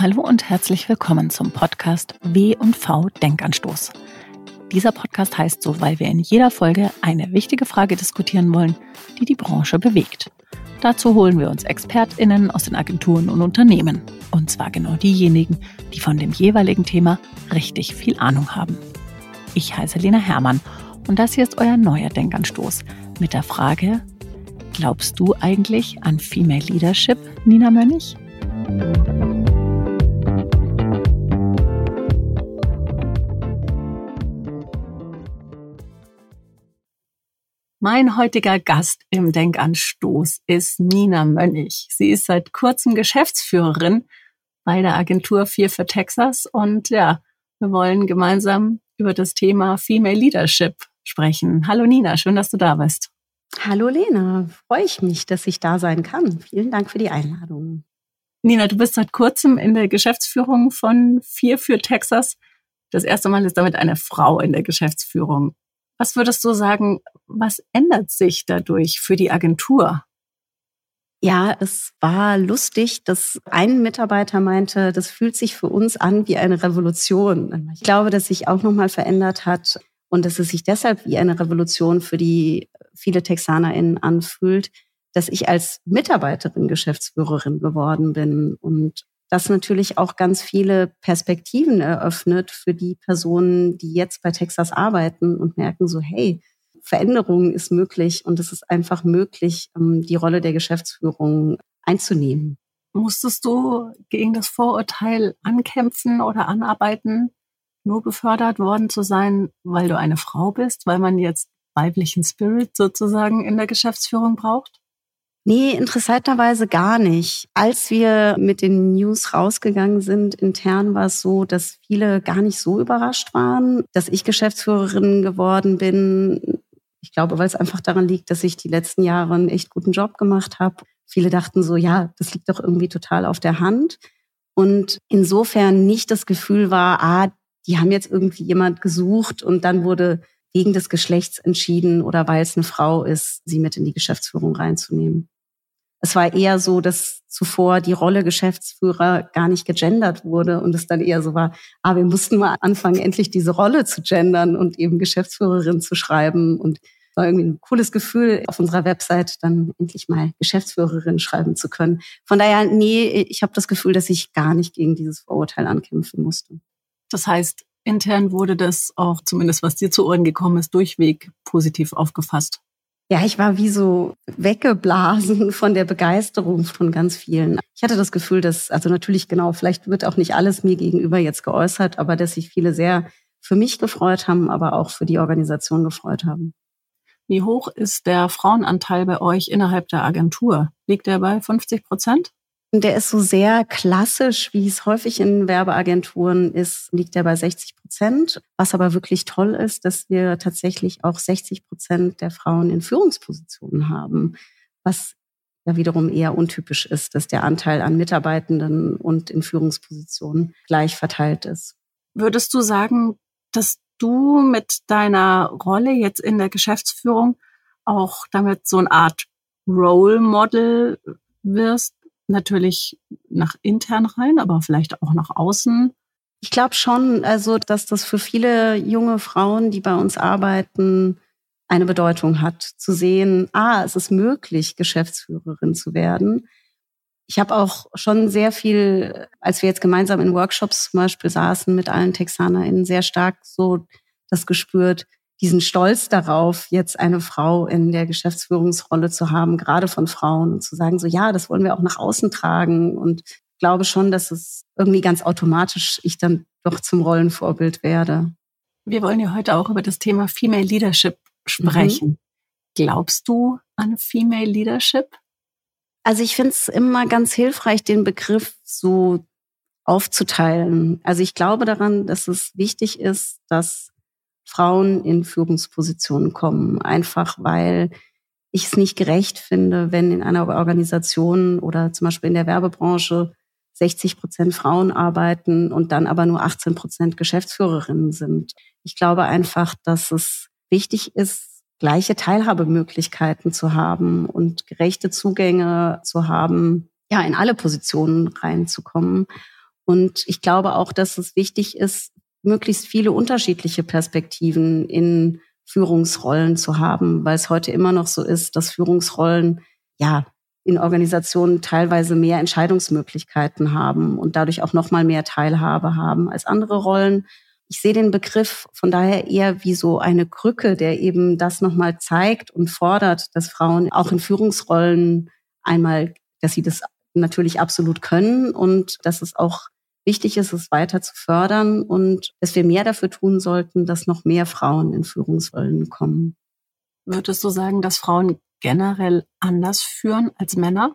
Hallo und herzlich willkommen zum Podcast W&V Denkanstoß. Dieser Podcast heißt so, weil wir in jeder Folge eine wichtige Frage diskutieren wollen, die die Branche bewegt. Dazu holen wir uns ExpertInnen aus den Agenturen und Unternehmen. Und zwar genau diejenigen, die von dem jeweiligen Thema richtig viel Ahnung haben. Ich heiße Lena Hermann und das hier ist euer neuer Denkanstoß mit der Frage, glaubst du eigentlich an Female Leadership, Nina Mönnig? Mein heutiger Gast im Denkanstoß ist Nina Mönnig. Sie ist seit kurzem Geschäftsführerin bei der Agentur 4 für Texas und ja, wir wollen gemeinsam über das Thema Female Leadership sprechen. Hallo Nina, schön, dass du da bist. Hallo Lena, freue ich mich, dass ich da sein kann. Vielen Dank für die Einladung. Nina, du bist seit kurzem in der Geschäftsführung von 4 für Texas. Das erste Mal ist damit eine Frau in der Geschäftsführung. Was würdest du sagen, was ändert sich dadurch für die Agentur? Ja, es war lustig, dass ein Mitarbeiter meinte, das fühlt sich für uns an wie eine Revolution. Ich glaube, dass sich auch nochmal verändert hat und dass es sich deshalb wie eine Revolution für die viele TexanerInnen anfühlt, dass ich als Mitarbeiterin Geschäftsführerin geworden bin und das natürlich auch ganz viele Perspektiven eröffnet für die Personen, die jetzt bei Texas arbeiten und merken so, hey, Veränderung ist möglich und es ist einfach möglich, ähm, die Rolle der Geschäftsführung einzunehmen. Musstest du gegen das Vorurteil ankämpfen oder anarbeiten, nur befördert worden zu sein, weil du eine Frau bist, weil man jetzt weiblichen Spirit sozusagen in der Geschäftsführung braucht? Nee, interessanterweise gar nicht. Als wir mit den News rausgegangen sind, intern war es so, dass viele gar nicht so überrascht waren, dass ich Geschäftsführerin geworden bin. Ich glaube, weil es einfach daran liegt, dass ich die letzten Jahre einen echt guten Job gemacht habe. Viele dachten so, ja, das liegt doch irgendwie total auf der Hand. Und insofern nicht das Gefühl war, ah, die haben jetzt irgendwie jemand gesucht und dann wurde wegen des Geschlechts entschieden oder weil es eine Frau ist, sie mit in die Geschäftsführung reinzunehmen. Es war eher so, dass zuvor die Rolle Geschäftsführer gar nicht gegendert wurde und es dann eher so war, ah, wir mussten mal anfangen, endlich diese Rolle zu gendern und eben Geschäftsführerin zu schreiben und war irgendwie ein cooles Gefühl, auf unserer Website dann endlich mal Geschäftsführerin schreiben zu können. Von daher, nee, ich habe das Gefühl, dass ich gar nicht gegen dieses Vorurteil ankämpfen musste. Das heißt, intern wurde das auch, zumindest was dir zu Ohren gekommen ist, durchweg positiv aufgefasst. Ja, ich war wie so weggeblasen von der Begeisterung von ganz vielen. Ich hatte das Gefühl, dass, also natürlich genau, vielleicht wird auch nicht alles mir gegenüber jetzt geäußert, aber dass sich viele sehr für mich gefreut haben, aber auch für die Organisation gefreut haben. Wie hoch ist der Frauenanteil bei euch innerhalb der Agentur? Liegt er bei 50 Prozent? Der ist so sehr klassisch, wie es häufig in Werbeagenturen ist, liegt er bei 60 Prozent. Was aber wirklich toll ist, dass wir tatsächlich auch 60 Prozent der Frauen in Führungspositionen haben, was ja wiederum eher untypisch ist, dass der Anteil an Mitarbeitenden und in Führungspositionen gleich verteilt ist. Würdest du sagen, dass du mit deiner Rolle jetzt in der Geschäftsführung auch damit so eine Art Role Model wirst natürlich nach intern rein, aber vielleicht auch nach außen? Ich glaube schon, also dass das für viele junge Frauen, die bei uns arbeiten, eine Bedeutung hat, zu sehen, ah, es ist möglich, Geschäftsführerin zu werden. Ich habe auch schon sehr viel, als wir jetzt gemeinsam in Workshops zum Beispiel saßen mit allen TexanerInnen, sehr stark so das gespürt, diesen Stolz darauf, jetzt eine Frau in der Geschäftsführungsrolle zu haben, gerade von Frauen und zu sagen, so ja, das wollen wir auch nach außen tragen und glaube schon, dass es irgendwie ganz automatisch ich dann doch zum Rollenvorbild werde. Wir wollen ja heute auch über das Thema Female Leadership sprechen. Mhm. Glaubst du an Female Leadership? Also ich finde es immer ganz hilfreich, den Begriff so aufzuteilen. Also ich glaube daran, dass es wichtig ist, dass Frauen in Führungspositionen kommen. Einfach weil ich es nicht gerecht finde, wenn in einer Organisation oder zum Beispiel in der Werbebranche 60 Prozent Frauen arbeiten und dann aber nur 18 Prozent Geschäftsführerinnen sind. Ich glaube einfach, dass es wichtig ist, gleiche Teilhabemöglichkeiten zu haben und gerechte Zugänge zu haben, ja, in alle Positionen reinzukommen. Und ich glaube auch, dass es wichtig ist, möglichst viele unterschiedliche Perspektiven in Führungsrollen zu haben, weil es heute immer noch so ist, dass Führungsrollen ja in Organisationen teilweise mehr Entscheidungsmöglichkeiten haben und dadurch auch noch mal mehr Teilhabe haben als andere Rollen. Ich sehe den Begriff von daher eher wie so eine Krücke, der eben das noch mal zeigt und fordert, dass Frauen auch in Führungsrollen einmal, dass sie das natürlich absolut können und dass es auch wichtig ist, es weiter zu fördern und dass wir mehr dafür tun sollten, dass noch mehr Frauen in Führungsrollen kommen. Würdest du sagen, dass Frauen generell anders führen als Männer?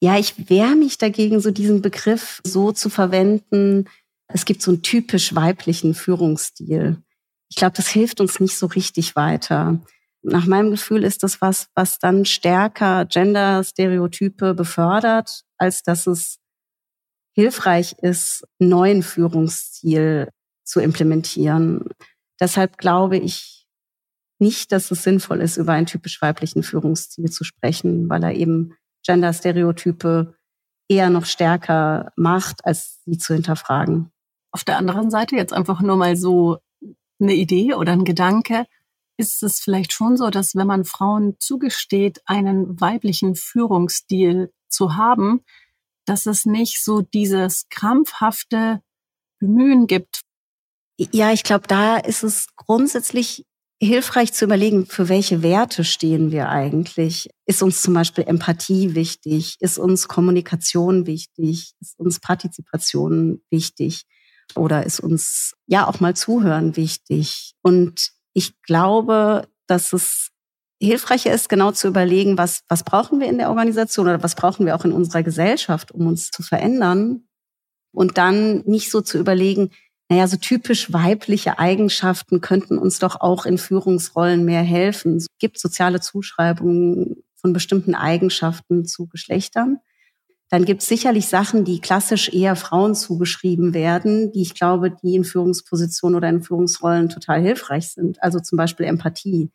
Ja, ich wehre mich dagegen, so diesen Begriff so zu verwenden. Es gibt so einen typisch weiblichen Führungsstil. Ich glaube, das hilft uns nicht so richtig weiter. Nach meinem Gefühl ist das was, was dann stärker Gender-Stereotype befördert, als dass es hilfreich ist, einen neuen Führungsstil zu implementieren. Deshalb glaube ich nicht, dass es sinnvoll ist, über einen typisch weiblichen Führungsstil zu sprechen, weil er eben Gender-Stereotype eher noch stärker macht, als sie zu hinterfragen. Auf der anderen Seite jetzt einfach nur mal so eine Idee oder ein Gedanke. Ist es vielleicht schon so, dass wenn man Frauen zugesteht, einen weiblichen Führungsstil zu haben, dass es nicht so dieses krampfhafte Bemühen gibt. Ja, ich glaube, da ist es grundsätzlich hilfreich zu überlegen, für welche Werte stehen wir eigentlich? Ist uns zum Beispiel Empathie wichtig? Ist uns Kommunikation wichtig? Ist uns Partizipation wichtig? Oder ist uns ja auch mal Zuhören wichtig? Und ich glaube, dass es hilfreicher ist, genau zu überlegen, was, was brauchen wir in der Organisation oder was brauchen wir auch in unserer Gesellschaft, um uns zu verändern. Und dann nicht so zu überlegen, naja, so typisch weibliche Eigenschaften könnten uns doch auch in Führungsrollen mehr helfen. Es gibt soziale Zuschreibungen von bestimmten Eigenschaften zu Geschlechtern. Dann gibt es sicherlich Sachen, die klassisch eher Frauen zugeschrieben werden, die ich glaube, die in Führungspositionen oder in Führungsrollen total hilfreich sind. Also zum Beispiel Empathie.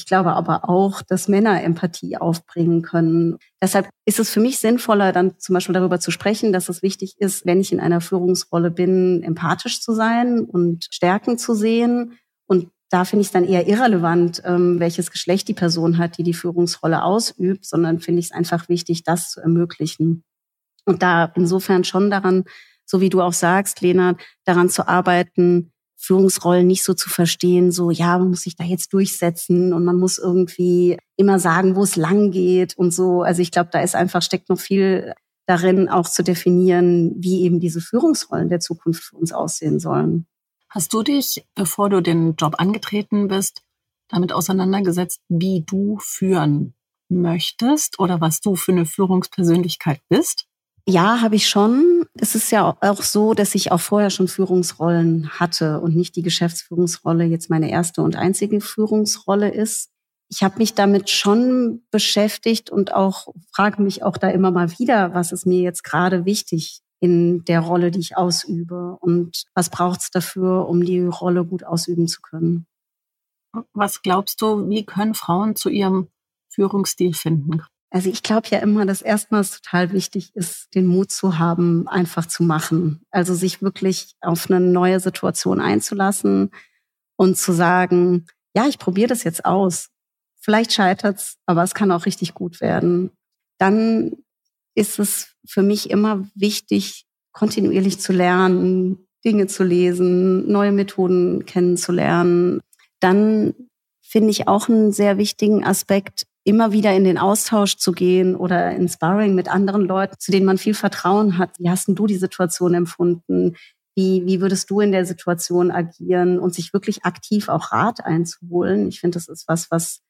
Ich glaube aber auch, dass Männer Empathie aufbringen können. Deshalb ist es für mich sinnvoller, dann zum Beispiel darüber zu sprechen, dass es wichtig ist, wenn ich in einer Führungsrolle bin, empathisch zu sein und Stärken zu sehen. Und da finde ich es dann eher irrelevant, ähm, welches Geschlecht die Person hat, die die Führungsrolle ausübt, sondern finde ich es einfach wichtig, das zu ermöglichen. Und da insofern schon daran, so wie du auch sagst, Lena, daran zu arbeiten, Führungsrollen nicht so zu verstehen, so ja, man muss sich da jetzt durchsetzen und man muss irgendwie immer sagen, wo es lang geht und so. Also ich glaube, da ist einfach steckt noch viel darin, auch zu definieren, wie eben diese Führungsrollen der Zukunft für uns aussehen sollen. Hast du dich, bevor du den Job angetreten bist, damit auseinandergesetzt, wie du führen möchtest oder was du für eine Führungspersönlichkeit bist? Ja, habe ich schon. Es ist ja auch so, dass ich auch vorher schon Führungsrollen hatte und nicht die Geschäftsführungsrolle jetzt meine erste und einzige Führungsrolle ist. Ich habe mich damit schon beschäftigt und auch frage mich auch da immer mal wieder, was ist mir jetzt gerade wichtig in der Rolle, die ich ausübe und was braucht es dafür, um die Rolle gut ausüben zu können. Was glaubst du, wie können Frauen zu ihrem Führungsstil finden? Also ich glaube ja immer, dass erstmals total wichtig ist, den Mut zu haben, einfach zu machen. Also sich wirklich auf eine neue Situation einzulassen und zu sagen, ja, ich probiere das jetzt aus. Vielleicht scheitert's, aber es kann auch richtig gut werden. Dann ist es für mich immer wichtig, kontinuierlich zu lernen, Dinge zu lesen, neue Methoden kennenzulernen. Dann finde ich auch einen sehr wichtigen Aspekt, immer wieder in den Austausch zu gehen oder in Sparring mit anderen Leuten, zu denen man viel Vertrauen hat. Wie hast du die Situation empfunden? Wie, wie würdest du in der Situation agieren und sich wirklich aktiv auch Rat einzuholen? Ich finde, das ist was, was,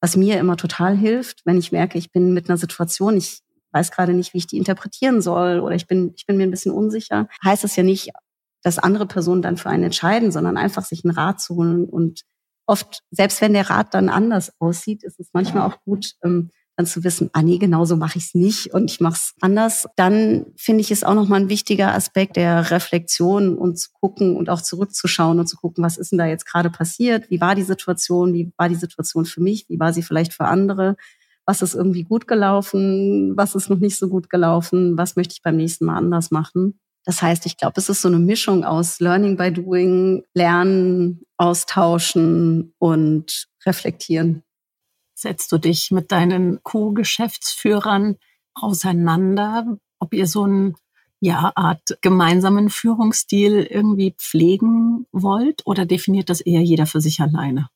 was mir immer total hilft, wenn ich merke, ich bin mit einer Situation, ich weiß gerade nicht, wie ich die interpretieren soll oder ich bin, ich bin mir ein bisschen unsicher. Heißt es ja nicht, dass andere Personen dann für einen entscheiden, sondern einfach sich einen Rat zu holen und oft, selbst wenn der Rat dann anders aussieht, ist es manchmal auch gut, ähm, dann zu wissen, ah nee, genau so mache ich es nicht und ich mache es anders. Dann finde ich es auch nochmal ein wichtiger Aspekt der Reflexion und zu gucken und auch zurückzuschauen und zu gucken, was ist denn da jetzt gerade passiert? Wie war die Situation? Wie war die Situation für mich? Wie war sie vielleicht für andere? Was ist irgendwie gut gelaufen? Was ist noch nicht so gut gelaufen? Was möchte ich beim nächsten Mal anders machen? Das heißt, ich glaube, es ist so eine Mischung aus Learning by Doing, Lernen, Austauschen und Reflektieren. Setzt du dich mit deinen Co-Geschäftsführern auseinander, ob ihr so ein ja, Art gemeinsamen Führungsstil irgendwie pflegen wollt oder definiert das eher jeder für sich alleine?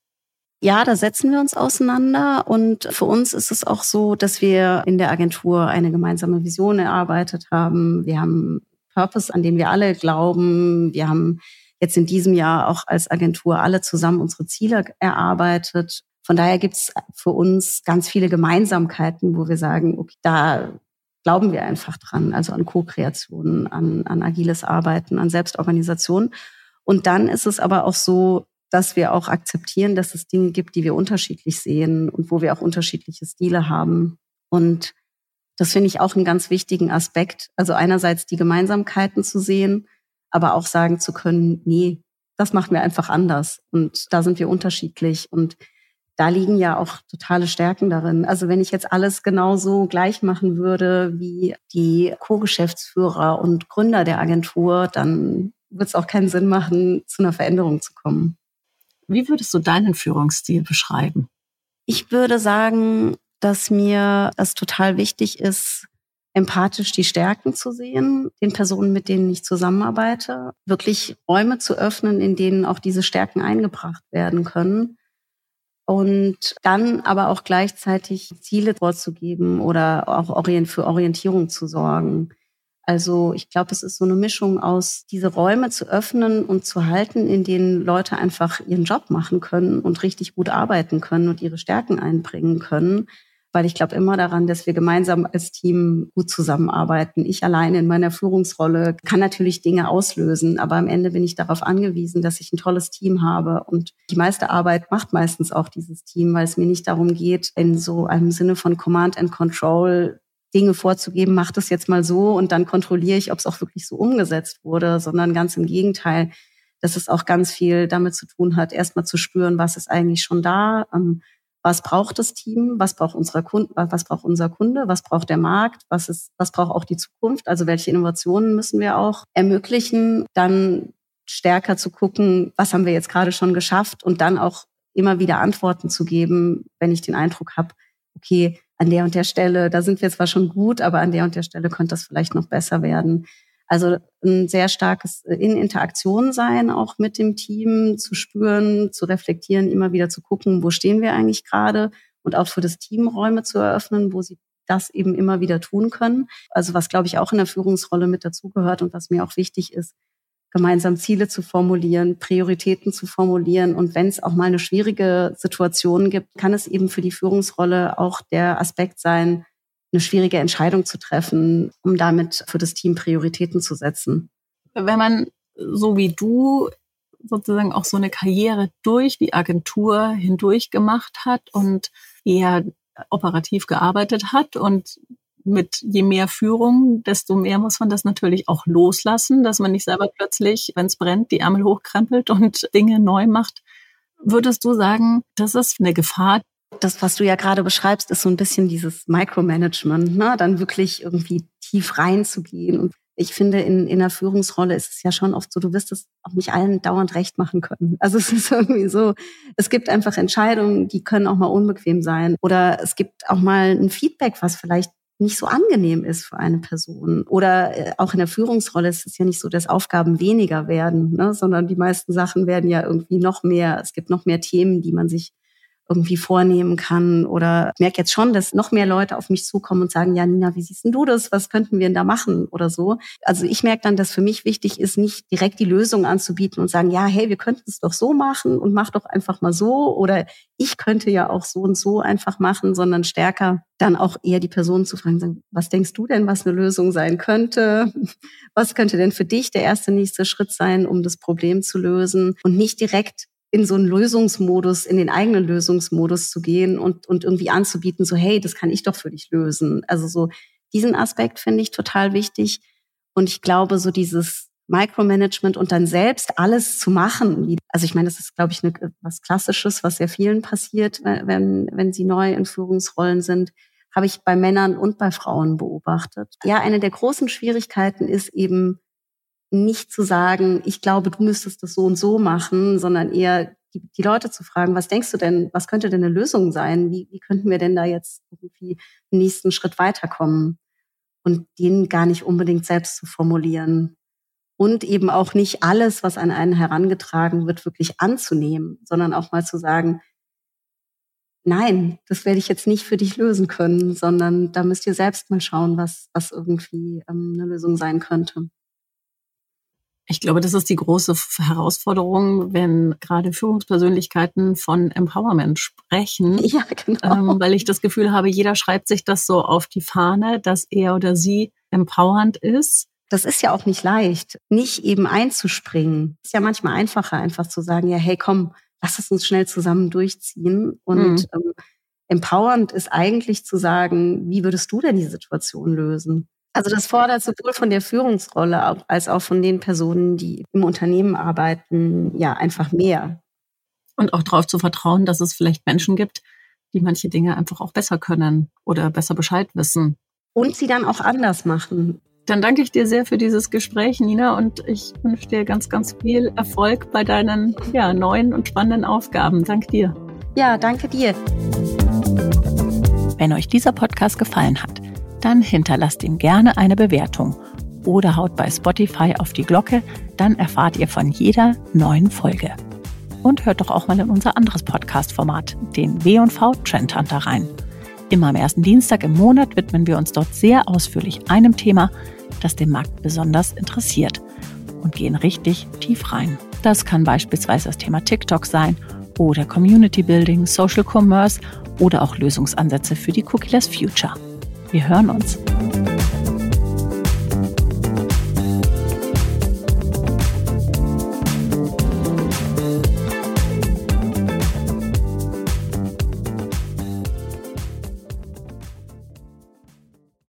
Ja, da setzen wir uns auseinander und für uns ist es auch so, dass wir in der Agentur eine gemeinsame Vision erarbeitet haben. Wir haben Purpose, an den wir alle glauben. Wir haben jetzt in diesem Jahr auch als Agentur alle zusammen unsere Ziele erarbeitet. Von daher gibt es für uns ganz viele Gemeinsamkeiten, wo wir sagen, okay, da glauben wir einfach dran, also an Co-Kreation, an, an agiles Arbeiten, an Selbstorganisation. Und dann ist es aber auch so, dass wir auch akzeptieren, dass es Dinge gibt, die wir unterschiedlich sehen und wo wir auch unterschiedliche Stile haben. Und das finde ich auch einen ganz wichtigen Aspekt. Also einerseits die Gemeinsamkeiten zu sehen, aber auch sagen zu können, nee, das machen wir einfach anders. Und da sind wir unterschiedlich. Und da liegen ja auch totale Stärken darin. Also wenn ich jetzt alles genauso gleich machen würde wie die Co-Geschäftsführer und Gründer der Agentur, dann wird es auch keinen Sinn machen, zu einer Veränderung zu kommen. Wie würdest du deinen Führungsstil beschreiben? Ich würde sagen, dass mir es total wichtig ist, empathisch die Stärken zu sehen, den Personen, mit denen ich zusammenarbeite, wirklich Räume zu öffnen, in denen auch diese Stärken eingebracht werden können und dann aber auch gleichzeitig Ziele vorzugeben oder auch für Orientierung zu sorgen. Also ich glaube, es ist so eine Mischung aus, diese Räume zu öffnen und zu halten, in denen Leute einfach ihren Job machen können und richtig gut arbeiten können und ihre Stärken einbringen können weil ich glaube immer daran, dass wir gemeinsam als Team gut zusammenarbeiten. Ich alleine in meiner Führungsrolle kann natürlich Dinge auslösen, aber am Ende bin ich darauf angewiesen, dass ich ein tolles Team habe. Und die meiste Arbeit macht meistens auch dieses Team, weil es mir nicht darum geht, in so einem Sinne von Command and Control Dinge vorzugeben, mach das jetzt mal so und dann kontrolliere ich, ob es auch wirklich so umgesetzt wurde, sondern ganz im Gegenteil, dass es auch ganz viel damit zu tun hat, erstmal zu spüren, was ist eigentlich schon da, ähm, was braucht das Team, was braucht unsere Kunde, was braucht unser Kunde, was braucht der Markt, was ist, was braucht auch die Zukunft, also welche Innovationen müssen wir auch ermöglichen, dann stärker zu gucken, was haben wir jetzt gerade schon geschafft und dann auch immer wieder Antworten zu geben, wenn ich den Eindruck habe, okay, an der und der Stelle, da sind wir zwar schon gut, aber an der und der Stelle könnte das vielleicht noch besser werden. Also ein sehr starkes äh, in Interaktion sein, auch mit dem Team zu spüren, zu reflektieren, immer wieder zu gucken, wo stehen wir eigentlich gerade und auch für das Team Räume zu eröffnen, wo sie das eben immer wieder tun können. Also was, glaube ich, auch in der Führungsrolle mit dazugehört und was mir auch wichtig ist, gemeinsam Ziele zu formulieren, Prioritäten zu formulieren. Und wenn es auch mal eine schwierige Situation gibt, kann es eben für die Führungsrolle auch der Aspekt sein, eine schwierige Entscheidung zu treffen, um damit für das Team Prioritäten zu setzen. Wenn man so wie du sozusagen auch so eine Karriere durch die Agentur hindurch gemacht hat und eher operativ gearbeitet hat und mit je mehr Führung, desto mehr muss man das natürlich auch loslassen, dass man nicht selber plötzlich, wenn es brennt, die Ärmel hochkrempelt und Dinge neu macht. Würdest du sagen, das ist eine Gefahr, das, was du ja gerade beschreibst, ist so ein bisschen dieses Micromanagement, ne? dann wirklich irgendwie tief reinzugehen. Und ich finde, in, in einer Führungsrolle ist es ja schon oft so, du wirst es auch nicht allen dauernd recht machen können. Also es ist irgendwie so, es gibt einfach Entscheidungen, die können auch mal unbequem sein. Oder es gibt auch mal ein Feedback, was vielleicht nicht so angenehm ist für eine Person. Oder äh, auch in der Führungsrolle ist es ja nicht so, dass Aufgaben weniger werden, ne? sondern die meisten Sachen werden ja irgendwie noch mehr. Es gibt noch mehr Themen, die man sich irgendwie vornehmen kann. Oder ich merke jetzt schon, dass noch mehr Leute auf mich zukommen und sagen, ja, Nina, wie siehst denn du das? Was könnten wir denn da machen oder so? Also ich merke dann, dass für mich wichtig ist, nicht direkt die Lösung anzubieten und sagen, ja, hey, wir könnten es doch so machen und mach doch einfach mal so. Oder ich könnte ja auch so und so einfach machen, sondern stärker dann auch eher die Person zu fragen, sagen, was denkst du denn, was eine Lösung sein könnte? Was könnte denn für dich der erste nächste Schritt sein, um das Problem zu lösen? Und nicht direkt in so einen Lösungsmodus, in den eigenen Lösungsmodus zu gehen und, und irgendwie anzubieten, so, hey, das kann ich doch für dich lösen. Also so diesen Aspekt finde ich total wichtig. Und ich glaube, so dieses Micromanagement und dann selbst alles zu machen. Also ich meine, das ist, glaube ich, eine, was Klassisches, was sehr vielen passiert, wenn, wenn sie neu in Führungsrollen sind, habe ich bei Männern und bei Frauen beobachtet. Ja, eine der großen Schwierigkeiten ist eben, nicht zu sagen, ich glaube, du müsstest das so und so machen, sondern eher die, die Leute zu fragen, was denkst du denn, was könnte denn eine Lösung sein? Wie, wie könnten wir denn da jetzt irgendwie den nächsten Schritt weiterkommen? Und den gar nicht unbedingt selbst zu formulieren. Und eben auch nicht alles, was an einen herangetragen wird, wirklich anzunehmen, sondern auch mal zu sagen, nein, das werde ich jetzt nicht für dich lösen können, sondern da müsst ihr selbst mal schauen, was, was irgendwie ähm, eine Lösung sein könnte. Ich glaube, das ist die große Herausforderung, wenn gerade Führungspersönlichkeiten von Empowerment sprechen. Ja, genau. Ähm, weil ich das Gefühl habe, jeder schreibt sich das so auf die Fahne, dass er oder sie empowernd ist. Das ist ja auch nicht leicht, nicht eben einzuspringen. Ist ja manchmal einfacher, einfach zu sagen, ja, hey, komm, lass es uns schnell zusammen durchziehen. Und mhm. ähm, empowernd ist eigentlich zu sagen, wie würdest du denn die Situation lösen? Also das fordert sowohl von der Führungsrolle als auch von den Personen, die im Unternehmen arbeiten, ja einfach mehr. Und auch darauf zu vertrauen, dass es vielleicht Menschen gibt, die manche Dinge einfach auch besser können oder besser Bescheid wissen. Und sie dann auch anders machen. Dann danke ich dir sehr für dieses Gespräch, Nina, und ich wünsche dir ganz, ganz viel Erfolg bei deinen ja, neuen und spannenden Aufgaben. Danke dir. Ja, danke dir. Wenn euch dieser Podcast gefallen hat, dann hinterlasst ihm gerne eine Bewertung oder haut bei Spotify auf die Glocke, dann erfahrt ihr von jeder neuen Folge. Und hört doch auch mal in unser anderes Podcast-Format, den W&V Trend Hunter rein. Immer am ersten Dienstag im Monat widmen wir uns dort sehr ausführlich einem Thema, das den Markt besonders interessiert und gehen richtig tief rein. Das kann beispielsweise das Thema TikTok sein oder Community Building, Social Commerce oder auch Lösungsansätze für die Cookieless Future. Wir hören uns.